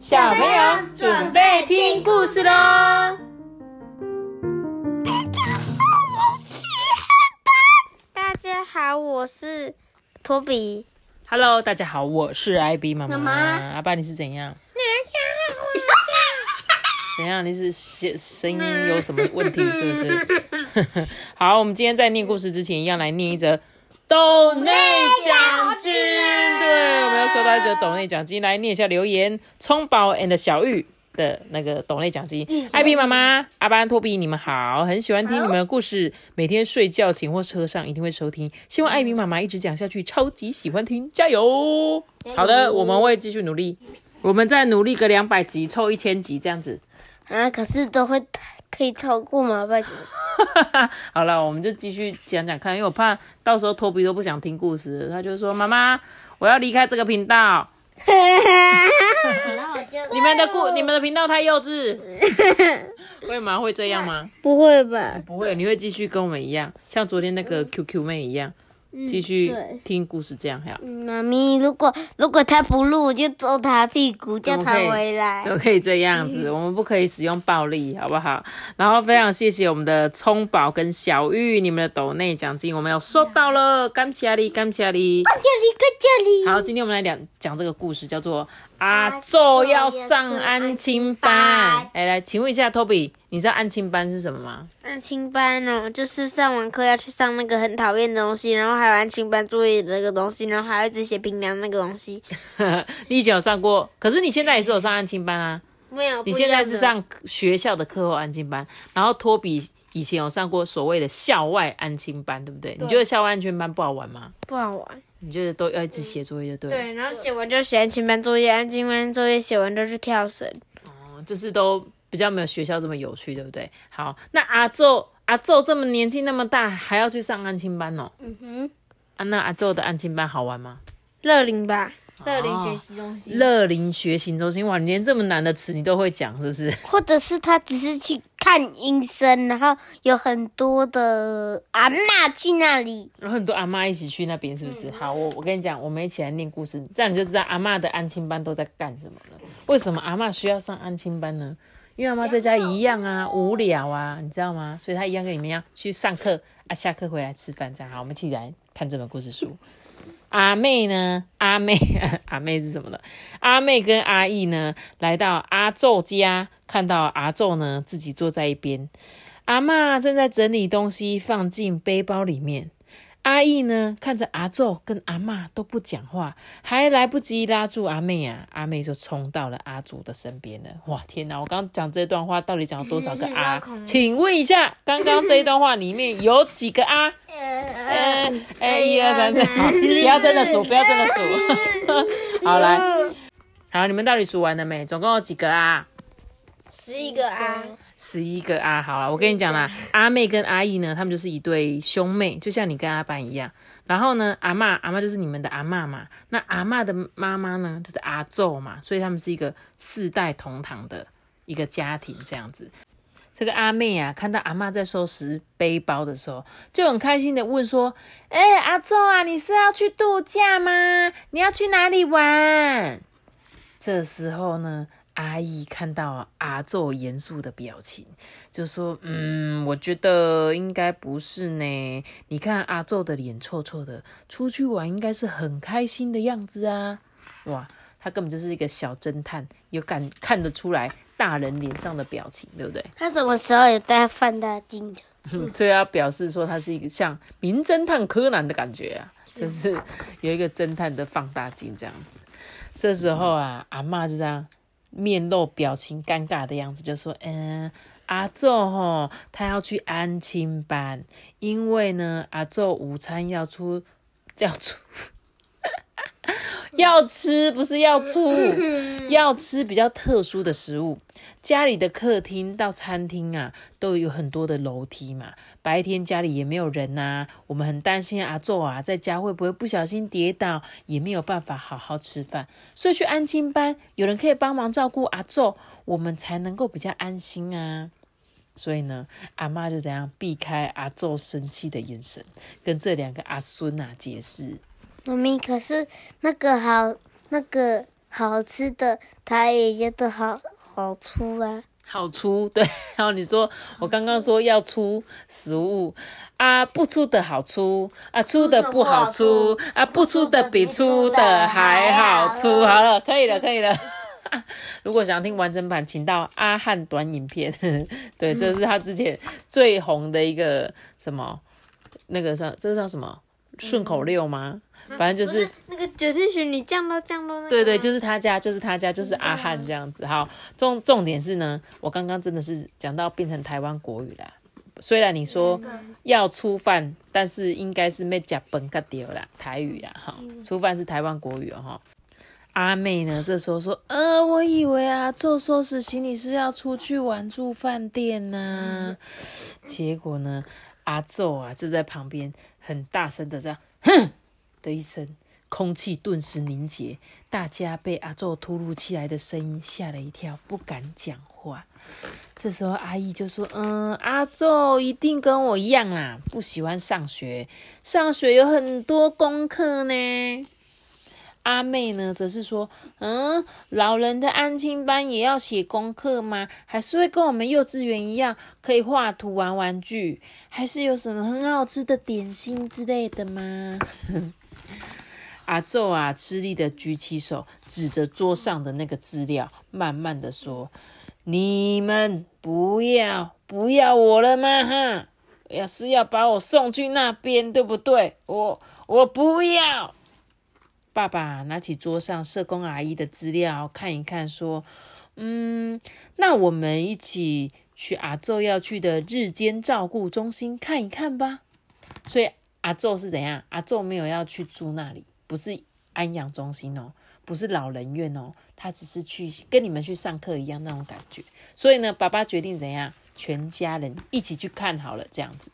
小朋友准备听故事喽！大家好，我是托比。Hello，大家好，我是艾比妈妈。妈妈阿爸，你是怎样？怎样？你是声声音有什么问题？是不是？好，我们今天在念故事之前，一样来念一则一则斗内奖金，来念一下留言。葱宝 and 小玉的那个斗内奖金。艾比妈妈、阿班、托比，你们好，很喜欢听你们的故事，每天睡觉前或车上一定会收听。希望艾比妈妈一直讲下去，超级喜欢听，加油！好的，我们会继续努力。我们再努力个两百集，凑一千集这样子。啊，可是都会可以超过吗？拜托。好了，我们就继续讲讲看，因为我怕到时候托比都不想听故事，他就说：“妈妈，我要离开这个频道，然后我就你们的故你们的频道太幼稚。”会吗？会这样吗？不会吧？不会，你会继续跟我们一样，像昨天那个 QQ 妹一样，继续对听故事这样，还有妈咪，如果如果他不录，我就揍他屁股，叫他回来。怎么可以这样子，我们不可以使用暴力，好不好？然后非常谢谢我们的葱宝跟小玉，你们的抖内奖金我们有收到了，感谢你，感谢你。这里跟这里。好，今天我们来讲讲这个故事，叫做阿昼要上安亲班。哎，来，请问一下，Toby，你知道安亲班是什么吗？安亲班哦，就是上完课要去上那个很讨厌的东西，然后还有安亲班作业的那个东西，然后还要一直写评量那个东西。你以前有上过，可是你现在也是有上安亲班啊。没有，你现在是上学校的课后安亲班，然后托比以前有上过所谓的校外安亲班，对不对？你觉得校外安亲班不好玩吗？不好玩。你觉得都要一直写作业，就对了。对，然后写完就写安亲班作业，安亲班作业写完就是跳绳。哦就是都比较没有学校这么有趣，对不对？好，那阿宙阿宙这么年纪那么大，还要去上安亲班哦。嗯哼，啊，那阿宙的安亲班好玩吗？乐龄吧，乐龄学习中心，乐龄学习中心，哇，你连这么难的词你都会讲，是不是？或者是他只是去看医生，然后有很多的阿嬷去那里。然后很多阿妈一起去那边，是不是？好，我我跟你讲，我们一起来念故事，这样你就知道阿妈的安亲班都在干什么了。为什么阿妈需要上安亲班呢？因为阿妈在家一样啊，无聊啊，你知道吗？所以她一样跟你们一样去上课啊，下课回来吃饭，这样好。我们一起来看这本故事书。阿妹呢？阿妹，阿妹是什么呢？阿妹跟阿义呢，来到阿宙家，看到阿宙呢自己坐在一边，阿嬷正在整理东西放进背包里面。阿义呢，看着阿宙跟阿妈都不讲话，还来不及拉住阿妹啊，阿妹就冲到了阿祖的身边了。哇，天哪！我刚刚讲这段话，到底讲了多少个阿绕口？令请问一下，刚刚这一段话里面有几个啊？呃呃，哎，一二三四，好，不要真的数，不要真的数。好，来，好，你们到底数完了没？总共有几个啊？十一个啊，十一个啊，好了，我跟你讲啦，阿妹跟阿姨呢，他们就是一对兄妹，就像你跟阿班一样。然后呢，阿嬷阿嬷就是你们的阿嬷嘛，那阿嬷的妈妈呢，就是阿宙嘛，所以他们是一个四代同堂的一个家庭这样子。这个阿妹啊，看到阿嬷在收拾背包的时候，就很开心的问说：“哎、阿宙啊，你是要去度假吗？你要去哪里玩？”这时候呢，阿姨看到阿宙严肃的表情，就说：“嗯，我觉得应该不是呢。你看阿宙的脸臭臭的，出去玩应该是很开心的样子啊！哇，他根本就是一个小侦探，有敢看得出来大人脸上的表情，对不对？他什么时候有戴放大镜的？这要表示说他是一个像名侦探柯南的感觉啊，就是有一个侦探的放大镜这样子。这时候啊，阿嬷就这样面露表情尴尬的样子，就说：“嗯，阿宙吼，他要去安亲班，因为呢，阿宙午餐要出要出 要吃，不是要出，要吃比较特殊的食物。家里的客厅到餐厅啊，都有很多的楼梯嘛。白天家里也没有人呐、我们很担心阿宙啊，在家会不会不小心跌倒，也没有办法好好吃饭。所以去安亲班，有人可以帮忙照顾阿宙，我们才能够比较安心啊。所以呢，阿妈就怎样避开阿宙生气的眼神，跟这两个阿孙啊解释。妈咪，可是那个好，那个好吃的，它也觉得好好粗啊。好粗，对。然后你说我刚刚说要出食物啊，不出的好粗啊，出的不好粗啊，不出的比出的还好粗。好了，可以了，可以了。如果想听完整版，请到阿汉短影片。对，这是他之前最红的一个什么那个叫这叫什么顺口溜吗？反正就是那个九天玄女降落降落那个。对对，就是他家，就是他家，就是阿汉这样子。好，重重点是呢，我刚刚真的是讲到变成台湾国语啦。虽然你说要粗饭，但是应该是没讲本格丢啦，台语啦，哈，粗饭是台湾国语哦，哈。阿妹呢，这时候说，呃，我以为啊，做收拾行李是要出去玩住饭店呢，结果呢，阿宙啊就在旁边很大声的这样，哼。的一声，空气顿时凝结，大家被阿宙突如其来的声音吓了一跳，不敢讲话。这时候阿姨就说：“嗯，阿宙一定跟我一样啦，不喜欢上学，上学有很多功课呢。”阿妹呢，则是说：“嗯，老人的安亲班也要写功课吗？还是会跟我们幼稚园一样，可以画图玩玩具？还是有什么很好吃的点心之类的吗？”阿宙啊，吃力的举起手，指着桌上的那个资料，慢慢的说：“你们不要不要我了吗？哈，要是要把我送去那边，对不对？我我不要。”爸爸拿起桌上社工阿姨的资料看一看，说：“嗯，那我们一起去阿宙要去的日间照顾中心看一看吧。”所以阿宙是怎样？阿宙没有要去住那里。不是安养中心哦，不是老人院哦，他只是去跟你们去上课一样那种感觉。所以呢，爸爸决定怎样，全家人一起去看好了。这样子，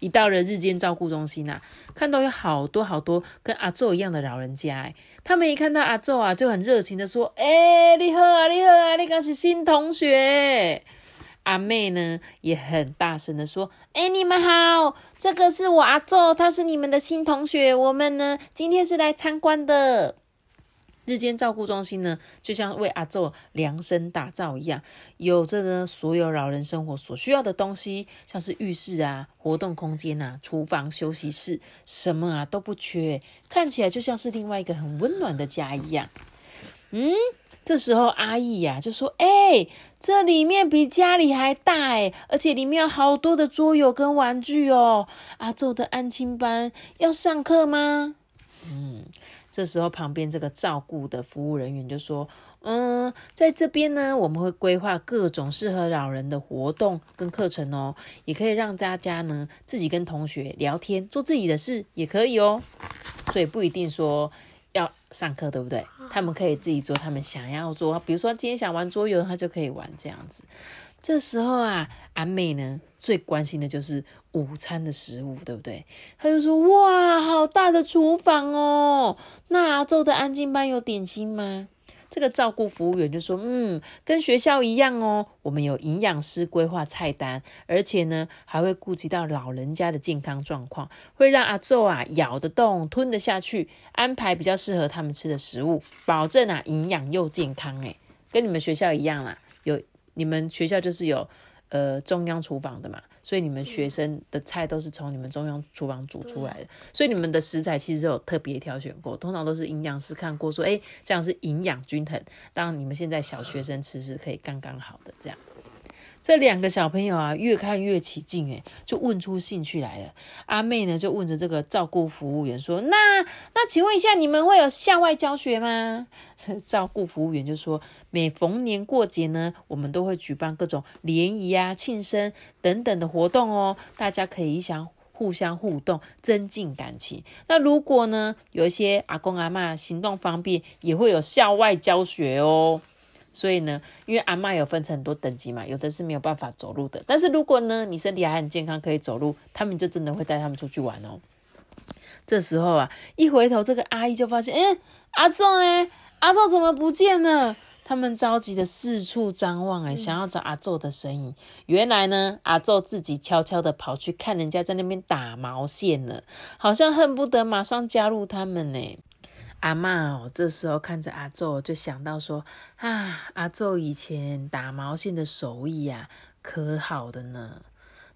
一到了日间照顾中心啊，看到有好多好多跟阿宙一样的老人家，哎，他们一看到阿宙啊，就很热情的说：“哎，你好啊，你好啊，你刚是新同学。”阿妹呢也很大声的说：“哎，你们好，这个是我阿宙，他是你们的新同学。我们呢今天是来参观的日间照顾中心呢，就像为阿宙量身打造一样，有着呢所有老人生活所需要的东西，像是浴室啊、活动空间啊、厨房、休息室，什么啊都不缺，看起来就像是另外一个很温暖的家一样。嗯。”这时候阿义呀就说：“哎，这里面比家里还大哎，而且里面有好多的桌游跟玩具哦。阿宙的安亲班要上课吗？”嗯，这时候旁边这个照顾的服务人员就说：“嗯，在这边呢，我们会规划各种适合老人的活动跟课程哦，也可以让大家呢自己跟同学聊天，做自己的事也可以哦。所以不一定说。”上课对不对？他们可以自己做他们想要做，比如说今天想玩桌游，他就可以玩这样子。这时候啊，阿妹呢最关心的就是午餐的食物，对不对？他就说：“哇，好大的厨房哦！那阿昼的安静班有点心吗？”这个照顾服务员就说：“嗯，跟学校一样哦，我们有营养师规划菜单，而且呢，还会顾及到老人家的健康状况，会让阿昼啊咬得动、吞得下去，安排比较适合他们吃的食物，保证啊营养又健康。诶，跟你们学校一样啦，有你们学校就是有呃中央厨房的嘛。”所以你们学生的菜都是从你们中央厨房煮出来的，所以你们的食材其实有特别挑选过，通常都是营养师看过，说哎这样是营养均衡，当你们现在小学生吃是可以刚刚好的这样。这两个小朋友啊，越看越起劲，诶，就问出兴趣来了。阿妹呢，就问着这个照顾服务员说：“那那，请问一下，你们会有校外教学吗？” 照顾服务员就说：“每逢年过节呢，我们都会举办各种联谊啊、庆生等等的活动哦，大家可以相互相互动，增进感情。那如果呢，有一些阿公阿妈行动方便，也会有校外教学哦。”所以呢，因为阿妈有分成很多等级嘛，有的是没有办法走路的。但是如果呢，你身体还很健康，可以走路，他们就真的会带他们出去玩哦。这时候啊，一回头，这个阿姨就发现，哎，阿仲呢？阿仲怎么不见了？他们着急的四处张望，哎，想要找阿宙的身影。原来呢，阿宙自己悄悄的跑去看人家在那边打毛线了，好像恨不得马上加入他们呢。阿妈哦，这时候看着阿宙，就想到说啊，阿宙以前打毛线的手艺呀、可好的呢。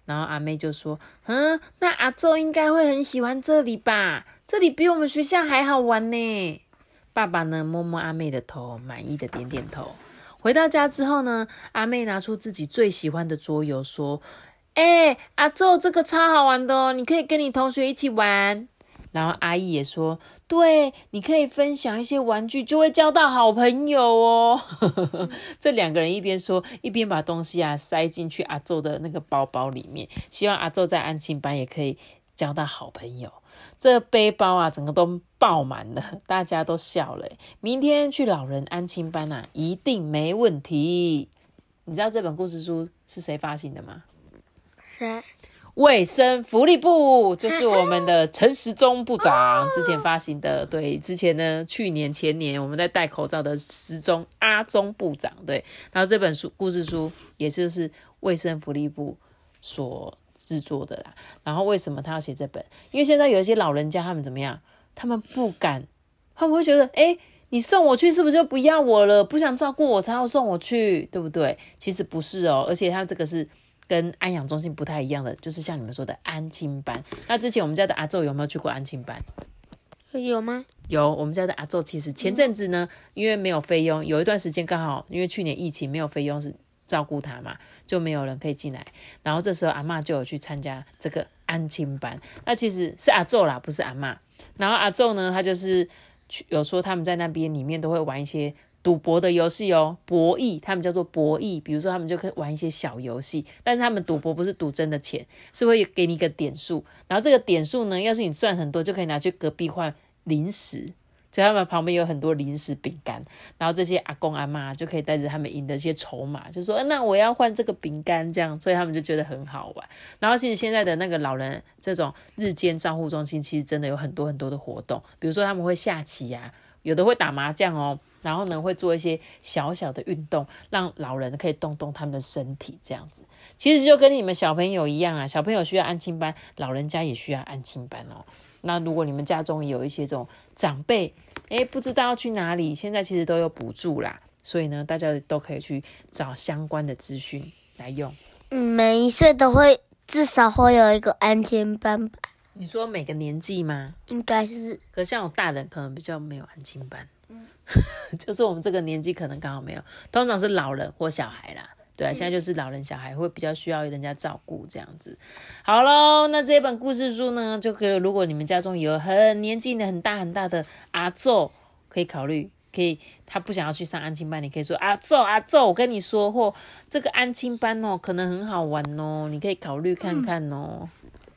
然后阿妹就说：“嗯，那阿宙应该会很喜欢这里吧？这里比我们学校还好玩呢。”爸爸呢摸摸阿妹的头，满意的点点头。回到家之后呢，阿妹拿出自己最喜欢的桌游，说：“哎、阿宙，这个超好玩的哦，你可以跟你同学一起玩。”然后阿姨也说：“对，你可以分享一些玩具，就会交到好朋友哦。”这两个人一边说，一边把东西啊塞进去阿宙的那个包包里面，希望阿宙在安亲班也可以交到好朋友。这背包啊，整个都爆满了，大家都笑了。明天去老人安亲班啊，一定没问题。你知道这本故事书是谁发行的吗？谁？卫生福利部就是我们的陈时中部长之前发行的。对，之前呢，去年前年我们在戴口罩的时中阿中部长，对，然后这本书故事书也就是卫生福利部所制作的啦。然后为什么他要写这本？因为现在有一些老人家他们怎么样？他们不敢，他们会觉得，哎，你送我去是不是就不要我了？不想照顾我才要送我去，对不对？其实不是哦，而且他这个是。跟安养中心不太一样的，就是像你们说的安亲班。那之前我们家的阿昼有没有去过安亲班？有吗？有，我们家的阿昼其实前阵子呢，因为没有费用，有一段时间刚好因为去年疫情没有费用是照顾他嘛，就没有人可以进来。然后这时候阿妈就有去参加这个安亲班，那其实是阿昼啦，不是阿妈。然后阿昼呢，他就是去有说他们在那边里面都会玩一些。赌博的游戏哦，博弈，他们叫做博弈。比如说，他们就可以玩一些小游戏，但是他们赌博不是赌真的钱，是会给你一个点数，然后这个点数呢，要是你赚很多，就可以拿去隔壁换零食。所以他们旁边有很多零食饼干，然后这些阿公阿妈就可以带着他们赢的一些筹码，就说：“那我要换这个饼干。”这样，所以他们就觉得很好玩。然后其实现在的那个老人这种日间照护中心，其实真的有很多很多的活动，比如说他们会下棋呀、有的会打麻将哦。然后呢，会做一些小小的运动，让老人可以动动他们的身体，这样子。其实就跟你们小朋友一样啊，小朋友需要安亲班，老人家也需要安亲班哦。那如果你们家中有一些这种长辈，诶，不知道要去哪里，现在其实都有补助啦，所以呢，大家都可以去找相关的资讯来用。每一岁都会至少会有一个安亲班吧？你说每个年纪吗？应该是。可像我大人可能比较没有安亲班。就是我们这个年纪可能刚好没有，通常是老人或小孩啦。对啊，现在就是老人小孩会比较需要人家照顾这样子。好喽，那这本故事书呢，就可以如果你们家中有很年纪的很大很大的阿宙，可以考虑，可以他不想要去上安亲班，你可以说阿宙阿宙，我跟你说，或这个安亲班哦，可能很好玩哦，你可以考虑看看哦。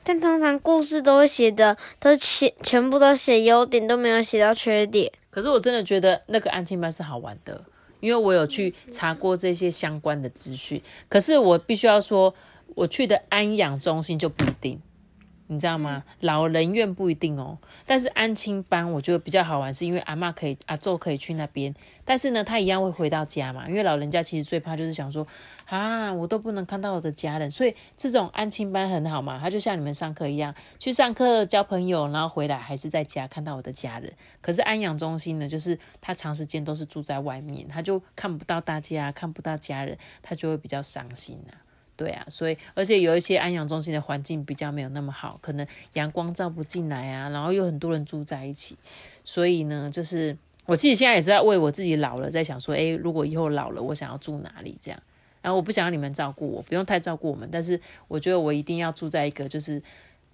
但通常故事都会写的，都写全部都写优点，都没有写到缺点。可是我真的觉得那个安亲班是好玩的，因为我有去查过这些相关的资讯。可是我必须要说，我去的安养中心就不一定，你知道吗？老人院不一定哦。但是安亲班我觉得比较好玩，是因为阿妈可以、阿宙可以去那边，但是呢，他一样会回到家嘛。因为老人家其实最怕就是想说，啊，我都不能看到我的家人，所以这种安亲班很好嘛。他就像你们上课一样，去上课交朋友，然后回来还是在家看到我的家人。可是安养中心呢，就是他长时间都是住在外面，他就看不到大家，看不到家人，他就会比较伤心啊。对啊，所以而且有一些安养中心的环境比较没有那么好，可能阳光照不进来啊，然后有很多人住在一起，所以呢，就是我自己现在也是在为我自己老了在想说，诶，如果以后老了，我想要住哪里这样。然后我不想要你们照顾我，不用太照顾我们，但是我觉得我一定要住在一个就是，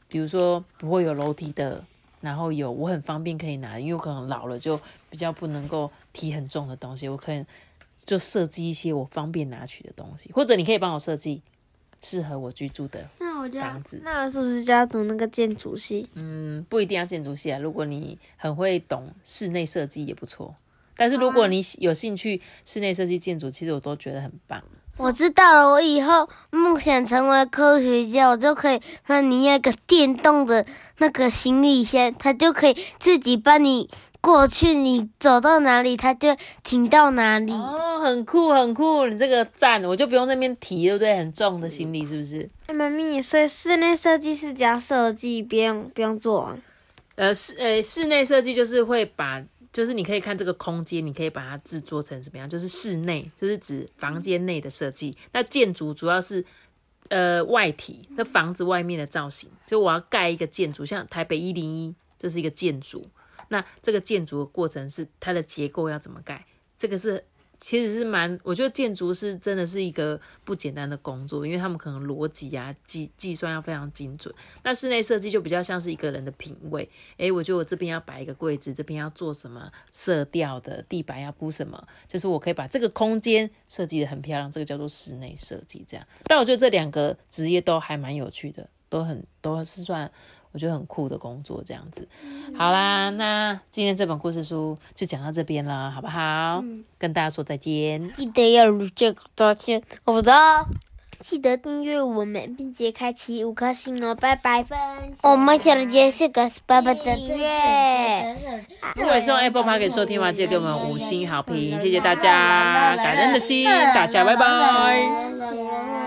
比如说不会有楼梯的，然后有我很方便可以拿，因为我可能老了就比较不能够提很重的东西，我可能就设计一些我方便拿取的东西，或者你可以帮我设计适合我居住的。那我就要房子那我是不是就要读那个建筑系？嗯，不一定要建筑系啊，如果你很会懂室内设计也不错。但是如果你有兴趣室内设计建筑，其实我都觉得很棒。我知道了，我以后梦想成为科学家，我就可以帮你要一个电动的那个行李箱，它就可以自己帮你过去，你走到哪里，它就停到哪里。哦，很酷很酷，你这个赞，我就不用那边提，对不对？很重的行李是不是？哎，妈咪，所以室内设计是只要设计，不用不用做啊。呃，室呃室内设计就是会把就是你可以看这个空间，你可以把它制作成怎么样？就是室内，就是指房间内的设计。那建筑主要是呃外体，那房子外面的造型。就我要盖一个建筑，像台北一零一，这是一个建筑。那这个建筑的过程是它的结构要怎么盖？这个是。其实是蛮，我觉得建筑是真的是一个不简单的工作，因为他们可能逻辑啊、计计算要非常精准。那室内设计就比较像是一个人的品味，诶，我觉得我这边要摆一个柜子，这边要做什么色调的地板要铺什么，就是我可以把这个空间设计的很漂亮，这个叫做室内设计。这样，但我觉得这两个职业都还蛮有趣的，都很都是算。我觉得很酷的工作，这样子。好啦，那今天这本故事书就讲到这边了，好不好？跟大家说再见。记得要如这个道歉，好的。记得订阅我们，并且开启五颗星哦，拜拜。分我们小姐是个爸爸的订阅。如果是用 Apple Park 给收听的话，记得给我们五星好评，谢谢大家，感恩的心，大家拜拜。